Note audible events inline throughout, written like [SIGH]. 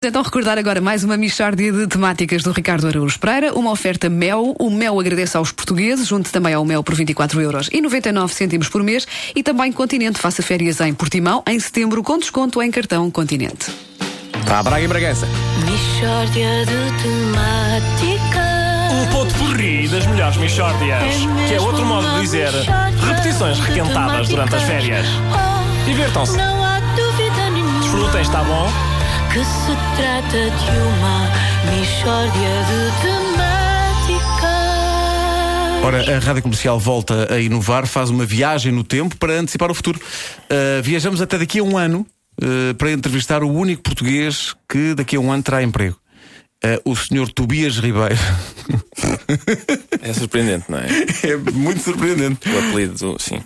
Então recordar agora mais uma mixórdia de temáticas do Ricardo Araújo Pereira, uma oferta Mel, o Mel agradece aos portugueses, junto também ao Mel por 24 euros e 99 cêntimos por mês e também Continente, faça férias em Portimão, em setembro com desconto em cartão Continente. Para Braga e Bragança. Mixórdia de temáticas. O ponto porri das melhores Michórdias. Que é outro modo de dizer repetições requentadas durante as férias. Divirtam-se. Não há dúvida nenhuma Desfrutem, está bom? Que se trata de uma mixórdia de temáticas. Ora, a Rádio Comercial volta a inovar, faz uma viagem no tempo para antecipar o futuro. Uh, viajamos até daqui a um ano uh, para entrevistar o único português que daqui a um ano terá emprego. Uh, o senhor Tobias Ribeiro. [LAUGHS] É surpreendente, não é? é muito surpreendente. O apelido, sim.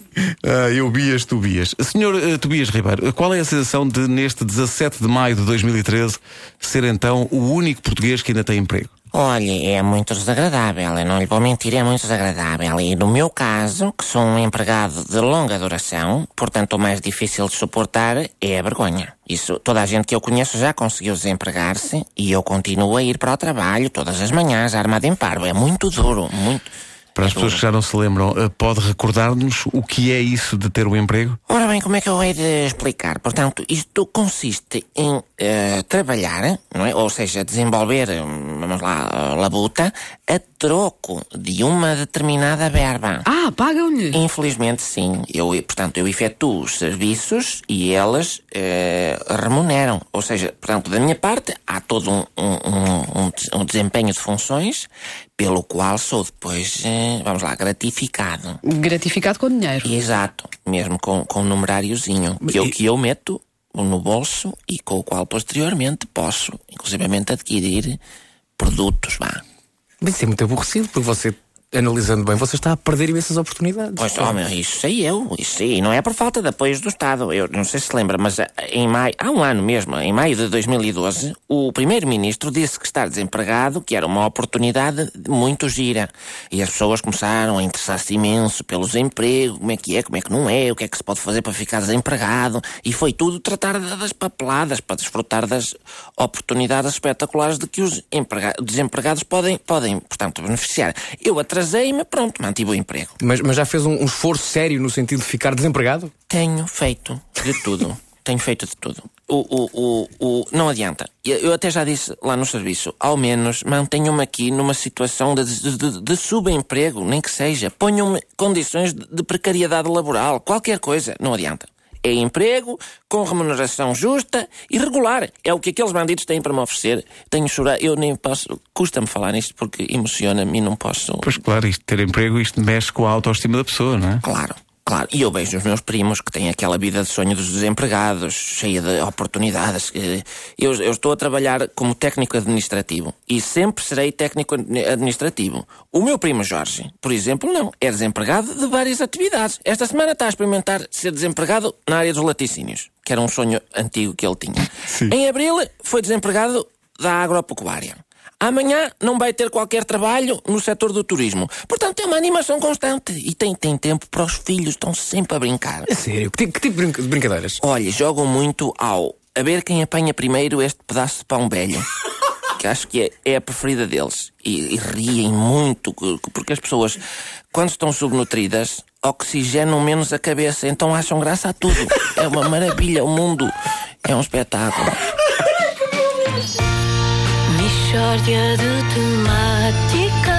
Ah, eu Bias Tobias. Senhor uh, Tobias Ribeiro, qual é a sensação de, neste 17 de maio de 2013, ser então o único português que ainda tem emprego? Olha, é muito desagradável, eu não lhe vou mentir, é muito desagradável. E no meu caso, que sou um empregado de longa duração, portanto o mais difícil de suportar é a vergonha. Isso, toda a gente que eu conheço já conseguiu desempregar-se e eu continuo a ir para o trabalho todas as manhãs, armado em paro. É muito duro, muito. Para as é pessoas que já não se lembram, uh, pode recordar-nos o que é isso de ter o emprego? Ora bem, como é que eu hei de explicar? Portanto, isto consiste em eh, trabalhar, não é? Ou seja, desenvolver, hum, vamos lá, labuta, a troco de uma determinada verba. Ah, pagam-lhe! Infelizmente, sim. Eu, portanto, eu efetuo os serviços e elas eh, remuneram. Ou seja, portanto, da minha parte, há todo um, um, um, um des- desempenho de funções pelo qual sou depois, eh, vamos lá, gratificado. Gratificado com dinheiro. Exato, mesmo com, com um numeráriozinho que eu, que eu meto no bolso e com o qual posteriormente posso, inclusivamente, adquirir produtos, vá. Mas isso é muito aborrecido, porque você, analisando bem, você está a perder imensas oportunidades. Pois, homem, isso sei eu, isso sei. Não é por falta de apoios do Estado. Eu não sei se lembra, mas eh, em maio, há um ano mesmo, em maio de 2012, o Primeiro-Ministro disse que estar desempregado, que era uma oportunidade muito gira. E as pessoas começaram a interessar-se imenso pelo desemprego, como é que é, como é que não é, o que é que se pode fazer para ficar desempregado. E foi tudo tratar da- das papeladas, para desfrutar das oportunidades espetaculares de que os emprega- desempregados podem, podem, portanto, beneficiar. Eu atrasei-me, pronto, mantive o emprego. Mas, mas já fez um, um esforço sério no sentido de ficar desempregado? Tenho feito de tudo. [LAUGHS] Tenho feito de tudo. O, o, o, não adianta. Eu até já disse lá no serviço, ao menos mantenham-me aqui numa situação de, de, de- subemprego, nem que seja. Ponham-me condições de, de precariedade laboral, qualquer coisa. Não adianta. É emprego, com remuneração justa e regular. É o que aqueles bandidos têm para me oferecer. Tenho chorar, eu nem posso. Custa-me falar nisto porque emociona-me e não posso. Pois claro, isto ter emprego, isto mexe com a autoestima da pessoa, não é? Claro, claro. E eu vejo os meus primos que têm aquela vida de sonho dos desempregados, cheia de oportunidades. Eu, eu estou a trabalhar como técnico administrativo e sempre serei técnico admi- administrativo. O meu primo Jorge, por exemplo, não. É desempregado de várias atividades. Esta semana está a experimentar ser desempregado na área dos laticínios, que era um sonho antigo que ele tinha. Em abril foi desempregado da agropecuária. Amanhã não vai ter qualquer trabalho no setor do turismo. Portanto, é uma animação constante. E tem, tem tempo para os filhos, estão sempre a brincar. É sério? Que tipo, que tipo de brinca- de brincadeiras? Olha, jogam muito ao a ver quem apanha primeiro este pedaço de pão velho. [LAUGHS] Que acho que é, é a preferida deles. E, e riem muito, porque as pessoas, quando estão subnutridas, oxigenam menos a cabeça, então acham graça a tudo. É uma maravilha, o mundo é um espetáculo. [LAUGHS] Mixórdia de temáticas.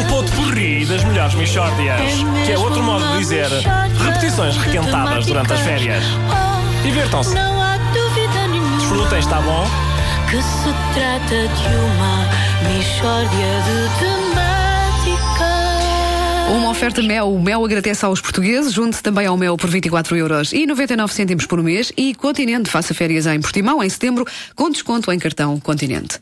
O ponto porri das melhores Michórdias. Que é outro modo de dizer repetições requentadas durante as férias. Divirtam-se. Não há dúvida nenhuma Desfrutem, está bom? que se trata de uma mixórdia de temáticas. Uma oferta Mel, o Mel agradece aos portugueses, junte também ao Mel por 24 euros e 99 cêntimos por mês e Continente, faça férias em Portimão em setembro com desconto em cartão Continente.